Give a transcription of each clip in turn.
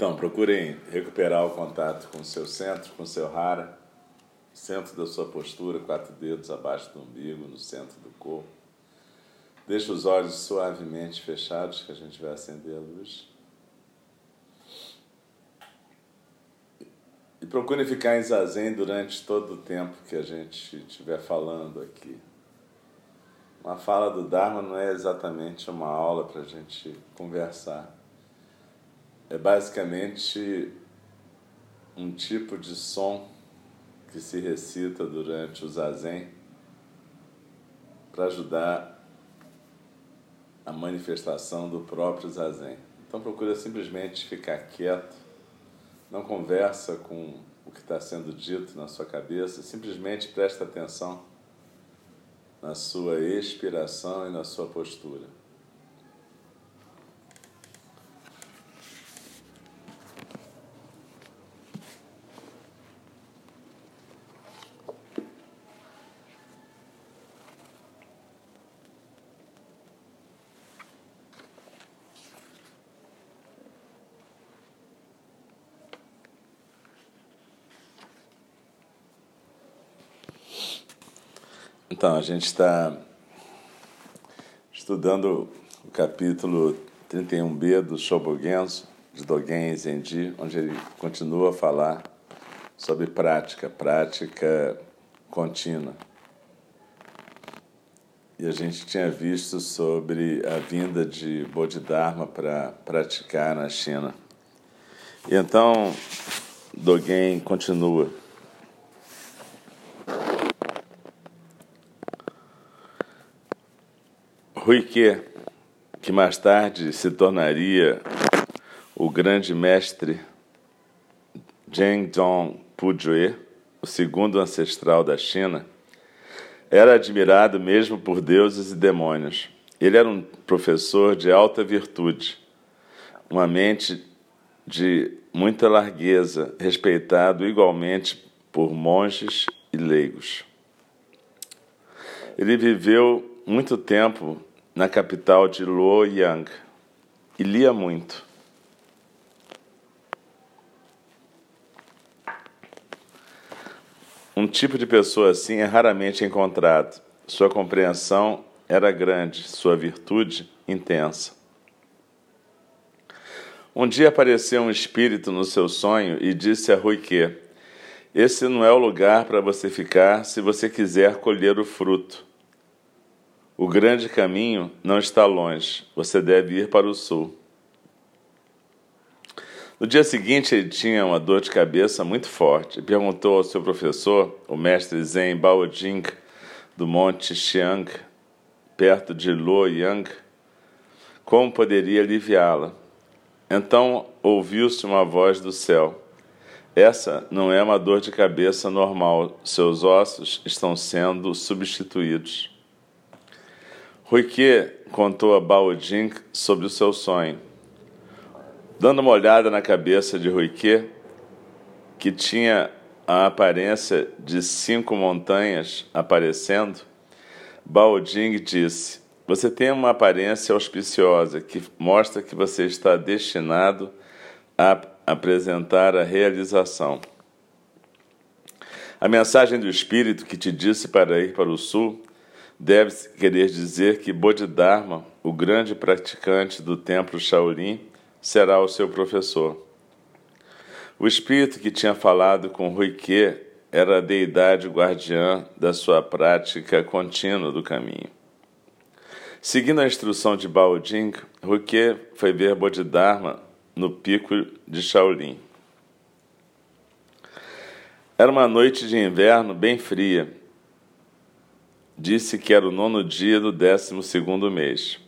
Então, procurem recuperar o contato com o seu centro, com o seu hara, centro da sua postura, quatro dedos abaixo do umbigo, no centro do corpo. Deixe os olhos suavemente fechados, que a gente vai acender a luz. E procure ficar em zazen durante todo o tempo que a gente estiver falando aqui. Uma fala do Dharma não é exatamente uma aula para a gente conversar é basicamente um tipo de som que se recita durante o zazen para ajudar a manifestação do próprio zazen. Então procura simplesmente ficar quieto, não conversa com o que está sendo dito na sua cabeça, simplesmente presta atenção na sua expiração e na sua postura. Então, a gente está estudando o capítulo 31b do Shobogenzo, de Dogen Zenji, onde ele continua a falar sobre prática, prática contínua. E a gente tinha visto sobre a vinda de Bodhidharma para praticar na China. E então, Dogen continua. Ruique, que mais tarde se tornaria o grande mestre Zhengdong Pujue, o segundo ancestral da China, era admirado mesmo por deuses e demônios. Ele era um professor de alta virtude, uma mente de muita largueza, respeitado igualmente por monges e leigos. Ele viveu muito tempo na capital de Luoyang e lia muito. Um tipo de pessoa assim é raramente encontrado. Sua compreensão era grande, sua virtude intensa. Um dia apareceu um espírito no seu sonho e disse a Ruique: Esse não é o lugar para você ficar se você quiser colher o fruto. O grande caminho não está longe, você deve ir para o sul. No dia seguinte, ele tinha uma dor de cabeça muito forte e perguntou ao seu professor, o mestre Zen Baojing, do monte Xiang, perto de Luoyang, como poderia aliviá-la. Então ouviu-se uma voz do céu: Essa não é uma dor de cabeça normal, seus ossos estão sendo substituídos. Ruique contou a Bao Jing sobre o seu sonho. Dando uma olhada na cabeça de Ruique, que tinha a aparência de cinco montanhas aparecendo, Bao Jing disse: Você tem uma aparência auspiciosa que mostra que você está destinado a apresentar a realização. A mensagem do Espírito que te disse para ir para o sul deve querer dizer que Bodhidharma, o grande praticante do templo Shaolin, será o seu professor. O espírito que tinha falado com Ruique era a deidade guardiã da sua prática contínua do caminho. Seguindo a instrução de Baoding, Ruique foi ver Bodhidharma no pico de Shaolin. Era uma noite de inverno bem fria. Disse que era o nono dia do décimo segundo mês.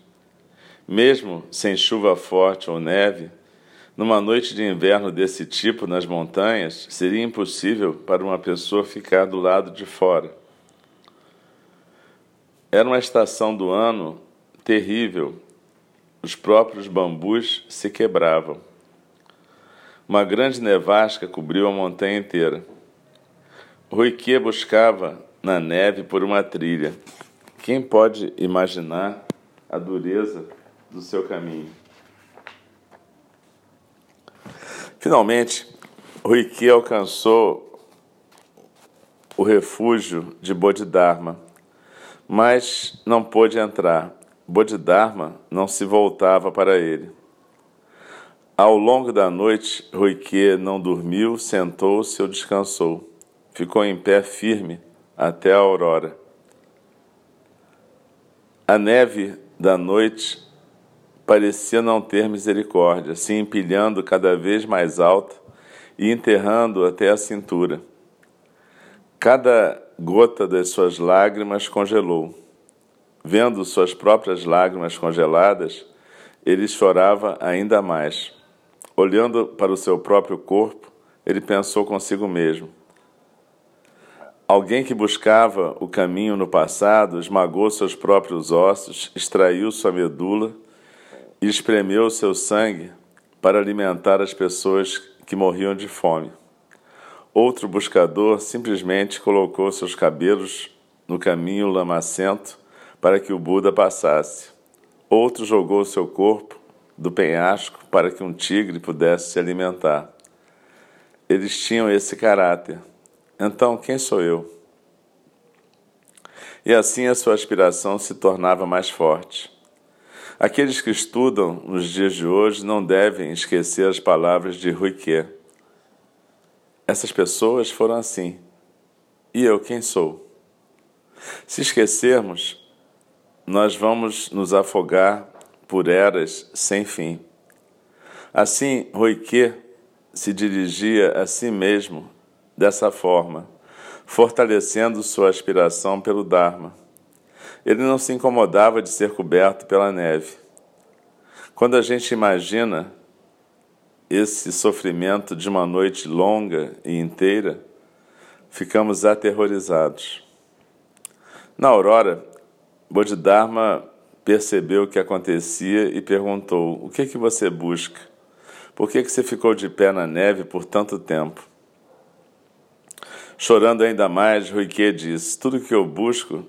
Mesmo sem chuva forte ou neve, numa noite de inverno desse tipo nas montanhas, seria impossível para uma pessoa ficar do lado de fora. Era uma estação do ano terrível os próprios bambus se quebravam. Uma grande nevasca cobriu a montanha inteira. Ruique buscava na neve por uma trilha. Quem pode imaginar a dureza do seu caminho? Finalmente, Ruique alcançou o refúgio de Bodhidharma, mas não pôde entrar. Bodhidharma não se voltava para ele. Ao longo da noite, Ruique não dormiu, sentou-se ou descansou. Ficou em pé firme até a aurora. A neve da noite parecia não ter misericórdia, se empilhando cada vez mais alta e enterrando até a cintura. Cada gota das suas lágrimas congelou. Vendo suas próprias lágrimas congeladas, ele chorava ainda mais. Olhando para o seu próprio corpo, ele pensou consigo mesmo. Alguém que buscava o caminho no passado esmagou seus próprios ossos, extraiu sua medula e espremeu seu sangue para alimentar as pessoas que morriam de fome. Outro buscador simplesmente colocou seus cabelos no caminho lamacento para que o Buda passasse. Outro jogou seu corpo do penhasco para que um tigre pudesse se alimentar. Eles tinham esse caráter. Então, quem sou eu? E assim a sua aspiração se tornava mais forte. Aqueles que estudam nos dias de hoje não devem esquecer as palavras de Ruique. Essas pessoas foram assim. E eu quem sou? Se esquecermos, nós vamos nos afogar por eras sem fim. Assim, Roique se dirigia a si mesmo dessa forma, fortalecendo sua aspiração pelo Dharma. Ele não se incomodava de ser coberto pela neve. Quando a gente imagina esse sofrimento de uma noite longa e inteira, ficamos aterrorizados. Na aurora, Bodhidharma percebeu o que acontecia e perguntou: O que é que você busca? Por que, que você ficou de pé na neve por tanto tempo? Chorando ainda mais, Ruique disse: Tudo que eu busco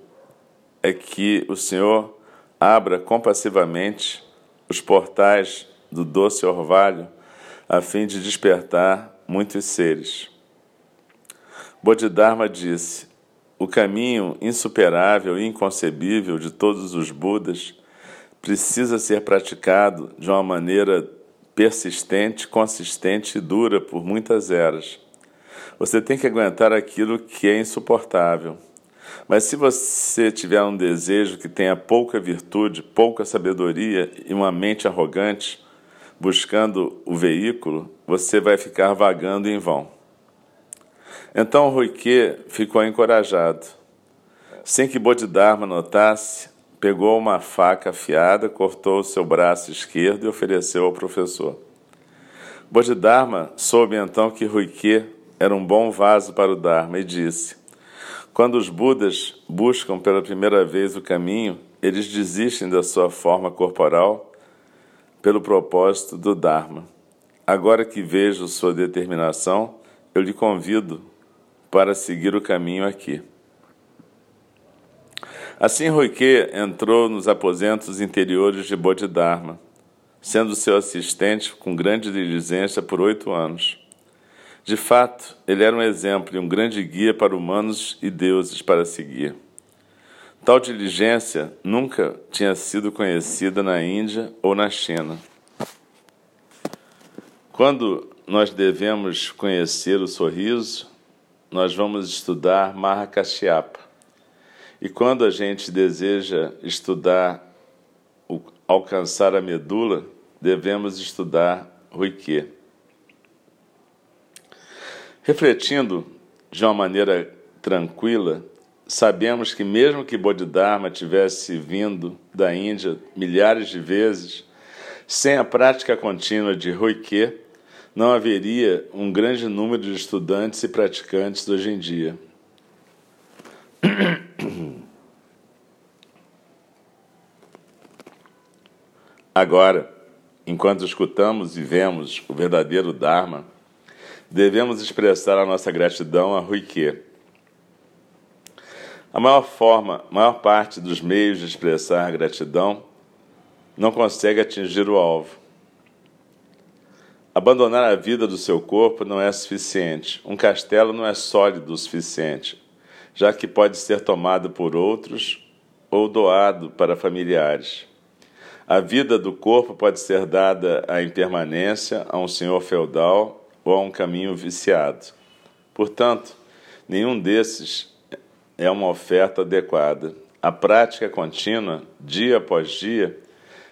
é que o Senhor abra compassivamente os portais do doce orvalho a fim de despertar muitos seres. Bodhidharma disse: o caminho insuperável e inconcebível de todos os Budas precisa ser praticado de uma maneira persistente, consistente e dura por muitas eras. Você tem que aguentar aquilo que é insuportável. Mas se você tiver um desejo que tenha pouca virtude, pouca sabedoria e uma mente arrogante, buscando o veículo, você vai ficar vagando em vão. Então Ruique ficou encorajado. Sem que Bodhidharma notasse, pegou uma faca afiada, cortou o seu braço esquerdo e ofereceu ao professor. Bodhidharma soube então que Ruike era um bom vaso para o Dharma e disse: Quando os Budas buscam pela primeira vez o caminho, eles desistem da sua forma corporal pelo propósito do Dharma. Agora que vejo sua determinação, eu lhe convido para seguir o caminho aqui. Assim, Roike entrou nos aposentos interiores de Bodhidharma, sendo seu assistente com grande diligência por oito anos. De fato, ele era um exemplo e um grande guia para humanos e deuses para seguir. Tal diligência nunca tinha sido conhecida na Índia ou na China. Quando nós devemos conhecer o sorriso, nós vamos estudar Mahakashyapa. E quando a gente deseja estudar, alcançar a medula, devemos estudar Ruike. Refletindo de uma maneira tranquila, sabemos que, mesmo que Bodhidharma tivesse vindo da Índia milhares de vezes, sem a prática contínua de Roike, não haveria um grande número de estudantes e praticantes hoje em dia. Agora, enquanto escutamos e vemos o verdadeiro Dharma, devemos expressar a nossa gratidão a Ruike a maior forma, maior parte dos meios de expressar gratidão não consegue atingir o alvo. Abandonar a vida do seu corpo não é suficiente. Um castelo não é sólido o suficiente, já que pode ser tomado por outros ou doado para familiares. A vida do corpo pode ser dada à impermanência, a um senhor feudal ou a um caminho viciado. Portanto, nenhum desses é uma oferta adequada. A prática contínua, dia após dia,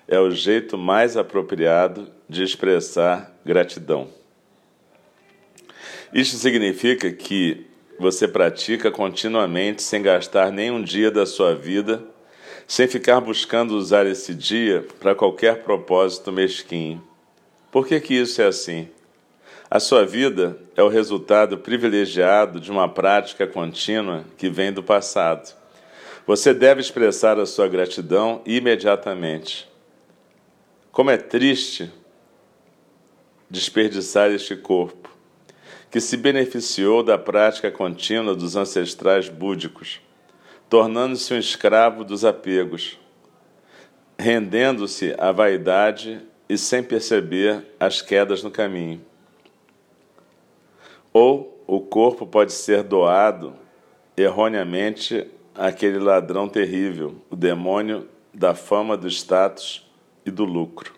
é o jeito mais apropriado de expressar gratidão. Isto significa que você pratica continuamente sem gastar nenhum dia da sua vida, sem ficar buscando usar esse dia para qualquer propósito mesquinho. Por que, que isso é assim? A sua vida é o resultado privilegiado de uma prática contínua que vem do passado. Você deve expressar a sua gratidão imediatamente. Como é triste desperdiçar este corpo, que se beneficiou da prática contínua dos ancestrais búdicos, tornando-se um escravo dos apegos, rendendo-se à vaidade e sem perceber as quedas no caminho. Ou o corpo pode ser doado erroneamente àquele ladrão terrível, o demônio da fama, do status e do lucro.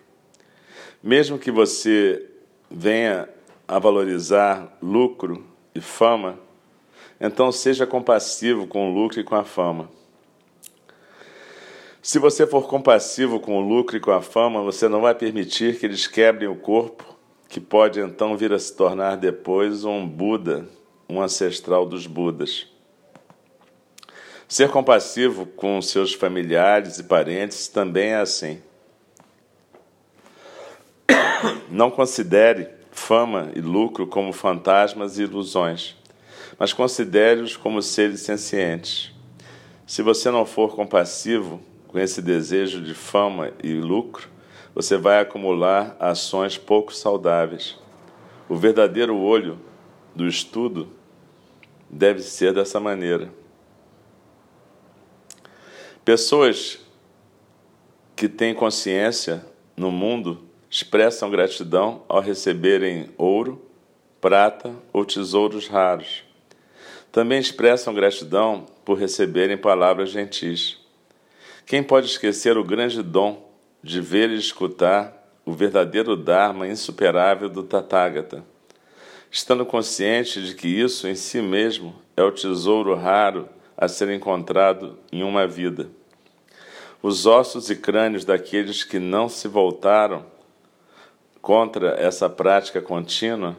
Mesmo que você venha a valorizar lucro e fama, então seja compassivo com o lucro e com a fama. Se você for compassivo com o lucro e com a fama, você não vai permitir que eles quebrem o corpo que pode então vir a se tornar depois um Buda, um ancestral dos Budas. Ser compassivo com seus familiares e parentes também é assim. Não considere fama e lucro como fantasmas e ilusões, mas considere-os como seres sencientes. Se você não for compassivo com esse desejo de fama e lucro, você vai acumular ações pouco saudáveis. O verdadeiro olho do estudo deve ser dessa maneira. Pessoas que têm consciência no mundo expressam gratidão ao receberem ouro, prata ou tesouros raros. Também expressam gratidão por receberem palavras gentis. Quem pode esquecer o grande dom de ver e escutar o verdadeiro Dharma insuperável do Tathagata, estando consciente de que isso em si mesmo é o tesouro raro a ser encontrado em uma vida. Os ossos e crânios daqueles que não se voltaram contra essa prática contínua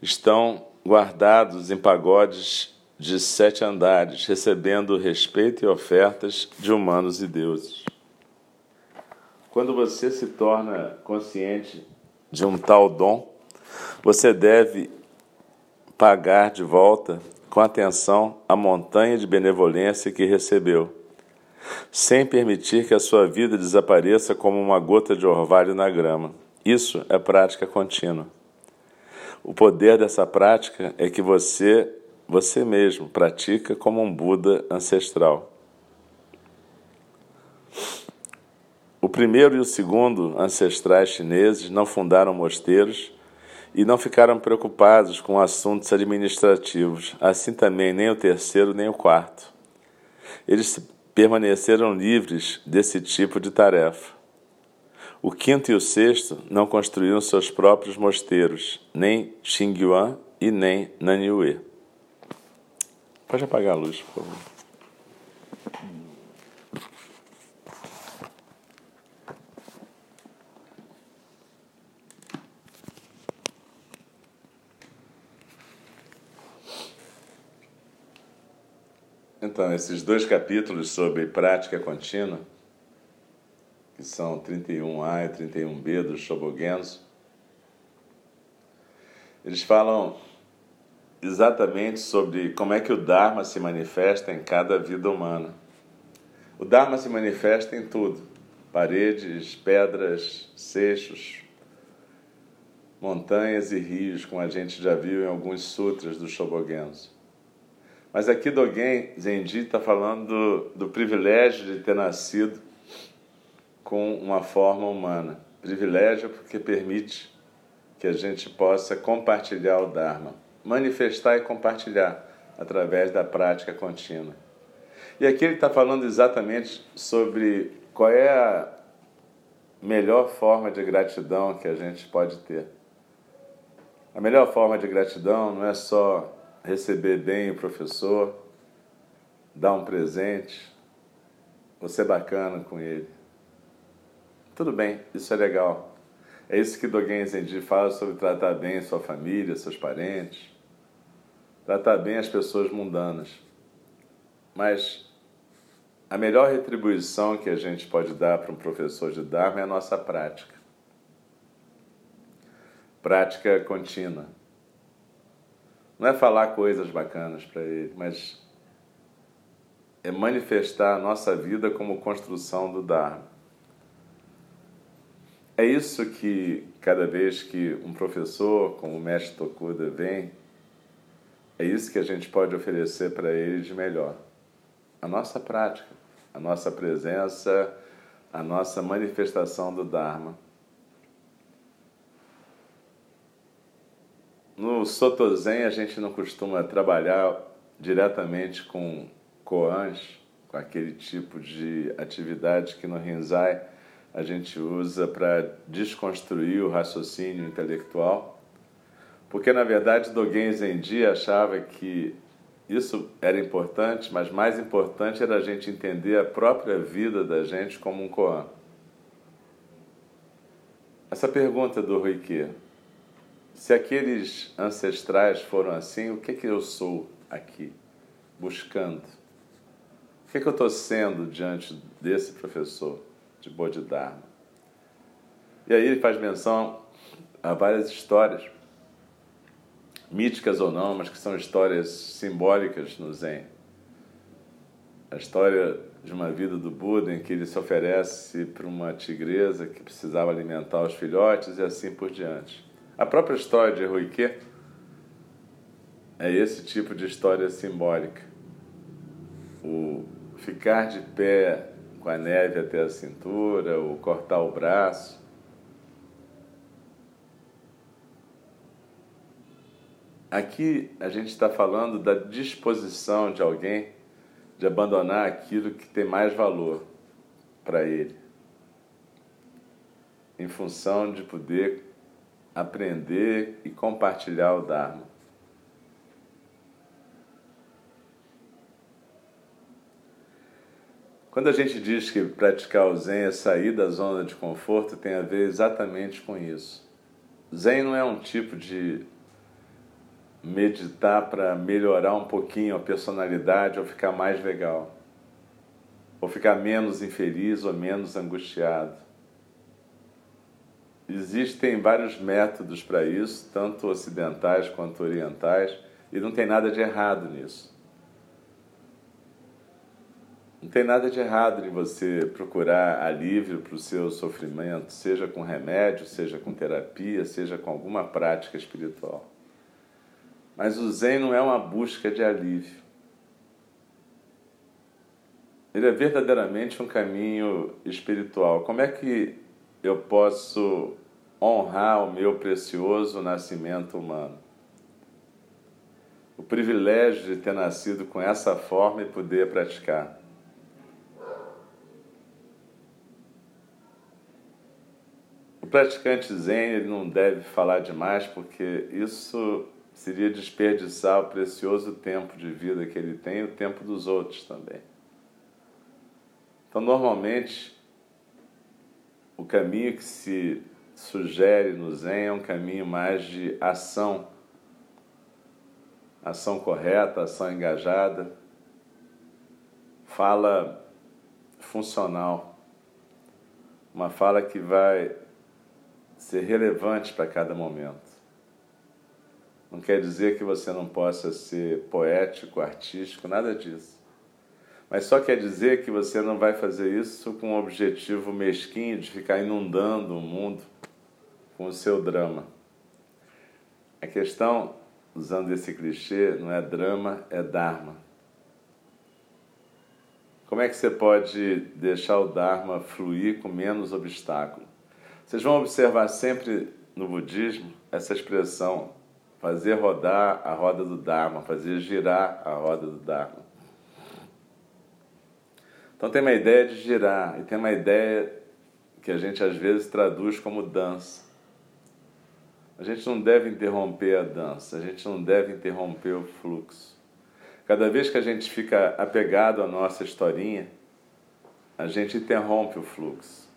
estão guardados em pagodes de sete andares, recebendo respeito e ofertas de humanos e deuses. Quando você se torna consciente de um tal dom, você deve pagar de volta com atenção a montanha de benevolência que recebeu, sem permitir que a sua vida desapareça como uma gota de orvalho na grama. Isso é prática contínua. O poder dessa prática é que você, você mesmo, pratica como um Buda ancestral. O primeiro e o segundo ancestrais chineses não fundaram mosteiros e não ficaram preocupados com assuntos administrativos, assim também nem o terceiro nem o quarto. Eles permaneceram livres desse tipo de tarefa. O quinto e o sexto não construíram seus próprios mosteiros, nem Xingyuan e nem Nanyue. Pode apagar a luz, por favor. Então, esses dois capítulos sobre prática contínua, que são 31A e 31B do Shobogenzo, eles falam exatamente sobre como é que o Dharma se manifesta em cada vida humana. O Dharma se manifesta em tudo: paredes, pedras, seixos, montanhas e rios, como a gente já viu em alguns sutras do Shobogenzo. Mas aqui Dogen Zenji está falando do, do privilégio de ter nascido com uma forma humana. Privilégio porque permite que a gente possa compartilhar o Dharma, manifestar e compartilhar através da prática contínua. E aqui ele está falando exatamente sobre qual é a melhor forma de gratidão que a gente pode ter. A melhor forma de gratidão não é só receber bem o professor, dar um presente, você bacana com ele. Tudo bem, isso é legal. É isso que Dogen Zenji fala sobre tratar bem sua família, seus parentes, tratar bem as pessoas mundanas. Mas a melhor retribuição que a gente pode dar para um professor de Dharma é a nossa prática. Prática contínua. Não é falar coisas bacanas para ele, mas é manifestar a nossa vida como construção do Dharma. É isso que cada vez que um professor, como o mestre Tokuda, vem, é isso que a gente pode oferecer para ele de melhor. A nossa prática, a nossa presença, a nossa manifestação do Dharma. No Sotozen a gente não costuma trabalhar diretamente com koans, com aquele tipo de atividade que no Rinzai a gente usa para desconstruir o raciocínio intelectual, porque na verdade Dogen Zenji achava que isso era importante, mas mais importante era a gente entender a própria vida da gente como um koan. Essa pergunta do Ruique, se aqueles ancestrais foram assim, o que, que eu sou aqui, buscando? O que, que eu estou sendo diante desse professor de Bodhidharma? E aí ele faz menção a várias histórias, míticas ou não, mas que são histórias simbólicas no Zen. A história de uma vida do Buda em que ele se oferece para uma tigresa que precisava alimentar os filhotes e assim por diante. A própria história de Ruique é esse tipo de história simbólica. O ficar de pé com a neve até a cintura, o cortar o braço. Aqui a gente está falando da disposição de alguém de abandonar aquilo que tem mais valor para ele, em função de poder aprender e compartilhar o Dharma. Quando a gente diz que praticar o Zen é sair da zona de conforto, tem a ver exatamente com isso. Zen não é um tipo de meditar para melhorar um pouquinho a personalidade ou ficar mais legal, ou ficar menos infeliz ou menos angustiado. Existem vários métodos para isso, tanto ocidentais quanto orientais, e não tem nada de errado nisso. Não tem nada de errado em você procurar alívio para o seu sofrimento, seja com remédio, seja com terapia, seja com alguma prática espiritual. Mas o Zen não é uma busca de alívio. Ele é verdadeiramente um caminho espiritual. Como é que eu posso honrar o meu precioso nascimento humano? O privilégio de ter nascido com essa forma e poder praticar. O praticante Zen ele não deve falar demais, porque isso seria desperdiçar o precioso tempo de vida que ele tem e o tempo dos outros também. Então, normalmente, o caminho que se sugere no Zen é um caminho mais de ação, ação correta, ação engajada, fala funcional, uma fala que vai ser relevante para cada momento. Não quer dizer que você não possa ser poético, artístico, nada disso mas só quer dizer que você não vai fazer isso com o objetivo mesquinho de ficar inundando o mundo com o seu drama. A questão, usando esse clichê, não é drama, é dharma. Como é que você pode deixar o dharma fluir com menos obstáculo? Vocês vão observar sempre no budismo essa expressão fazer rodar a roda do dharma, fazer girar a roda do dharma. Então tem uma ideia de girar e tem uma ideia que a gente às vezes traduz como dança. A gente não deve interromper a dança, a gente não deve interromper o fluxo. Cada vez que a gente fica apegado à nossa historinha, a gente interrompe o fluxo.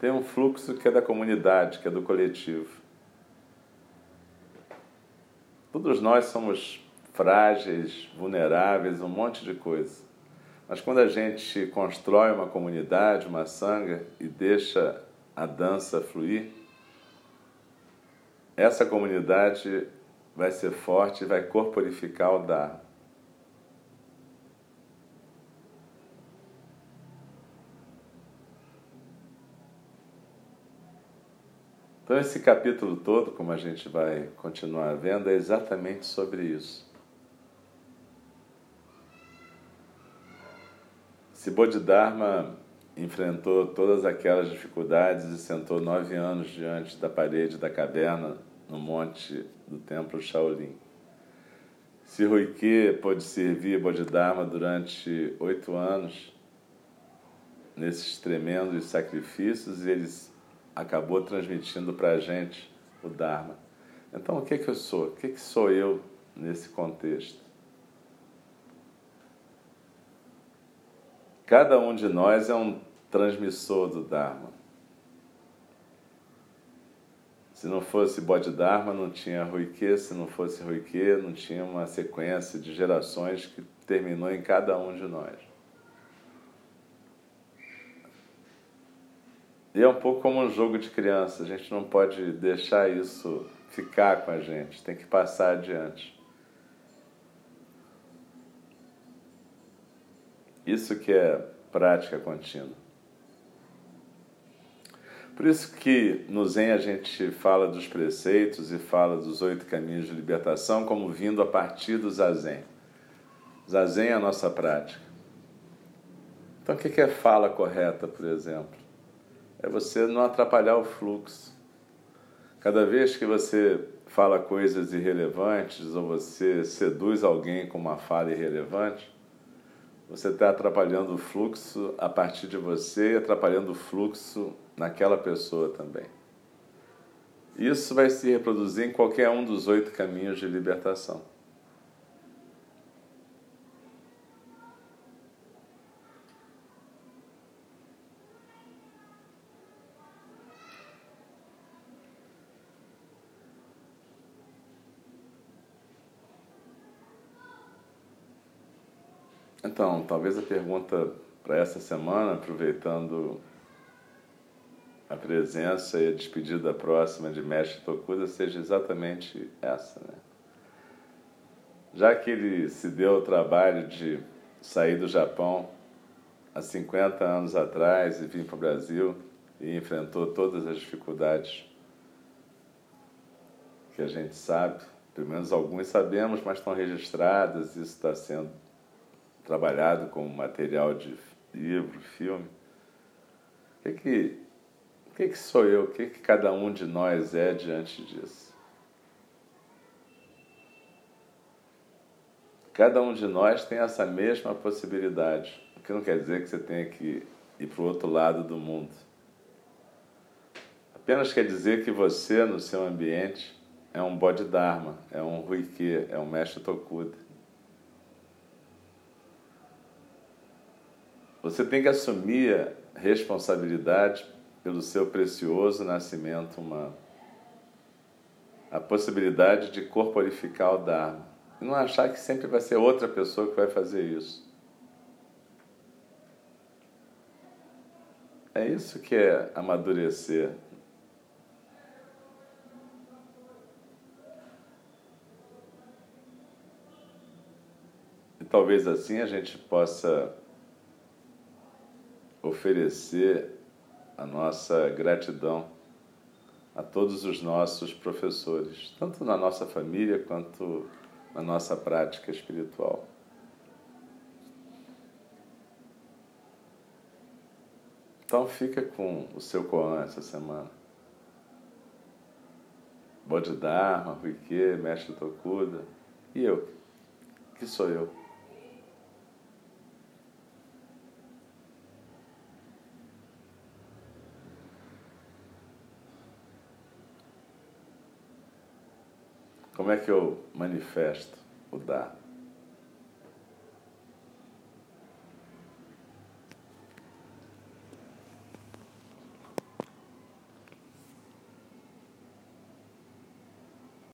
Tem um fluxo que é da comunidade, que é do coletivo. Todos nós somos frágeis, vulneráveis, um monte de coisa. Mas quando a gente constrói uma comunidade, uma sanga e deixa a dança fluir, essa comunidade vai ser forte e vai corporificar o Dharma. Então, esse capítulo todo, como a gente vai continuar vendo, é exatamente sobre isso. Se Bodhidharma enfrentou todas aquelas dificuldades e sentou nove anos diante da parede da caverna no monte do templo Shaolin. Se Ruike pôde servir Bodhidharma durante oito anos, nesses tremendos sacrifícios, ele acabou transmitindo para a gente o Dharma. Então, o que, é que eu sou? O que, é que sou eu nesse contexto? Cada um de nós é um transmissor do Dharma. Se não fosse Bodhidharma, não tinha Ruike, se não fosse Ruike, não tinha uma sequência de gerações que terminou em cada um de nós. E é um pouco como um jogo de criança, a gente não pode deixar isso ficar com a gente, tem que passar adiante. Isso que é prática contínua. Por isso que no Zen a gente fala dos preceitos e fala dos oito caminhos de libertação como vindo a partir do Zazen. Zazen é a nossa prática. Então o que é fala correta, por exemplo? É você não atrapalhar o fluxo. Cada vez que você fala coisas irrelevantes ou você seduz alguém com uma fala irrelevante, você está atrapalhando o fluxo a partir de você e atrapalhando o fluxo naquela pessoa também. Isso vai se reproduzir em qualquer um dos oito caminhos de libertação. Então, talvez a pergunta para essa semana, aproveitando a presença e a despedida próxima de Mestre Tokuda seja exatamente essa. Né? Já que ele se deu o trabalho de sair do Japão há 50 anos atrás e vir para o Brasil e enfrentou todas as dificuldades que a gente sabe, pelo menos alguns sabemos, mas estão registradas, isso está sendo trabalhado como material de livro, filme. O que, que, o que, que sou eu? O que, que cada um de nós é diante disso? Cada um de nós tem essa mesma possibilidade, o que não quer dizer que você tenha que ir para o outro lado do mundo. Apenas quer dizer que você, no seu ambiente, é um Bodhidharma, é um Ruike, é um Mestre Tokuda. Você tem que assumir a responsabilidade pelo seu precioso nascimento humano. A possibilidade de corporificar o Dharma. E não achar que sempre vai ser outra pessoa que vai fazer isso. É isso que é amadurecer talvez assim a gente possa oferecer a nossa gratidão a todos os nossos professores, tanto na nossa família quanto na nossa prática espiritual. Então fica com o seu Koan essa semana. Bodhidharma, Ruike, Mestre Tokuda e eu, que sou eu. Como é que eu manifesto o dar?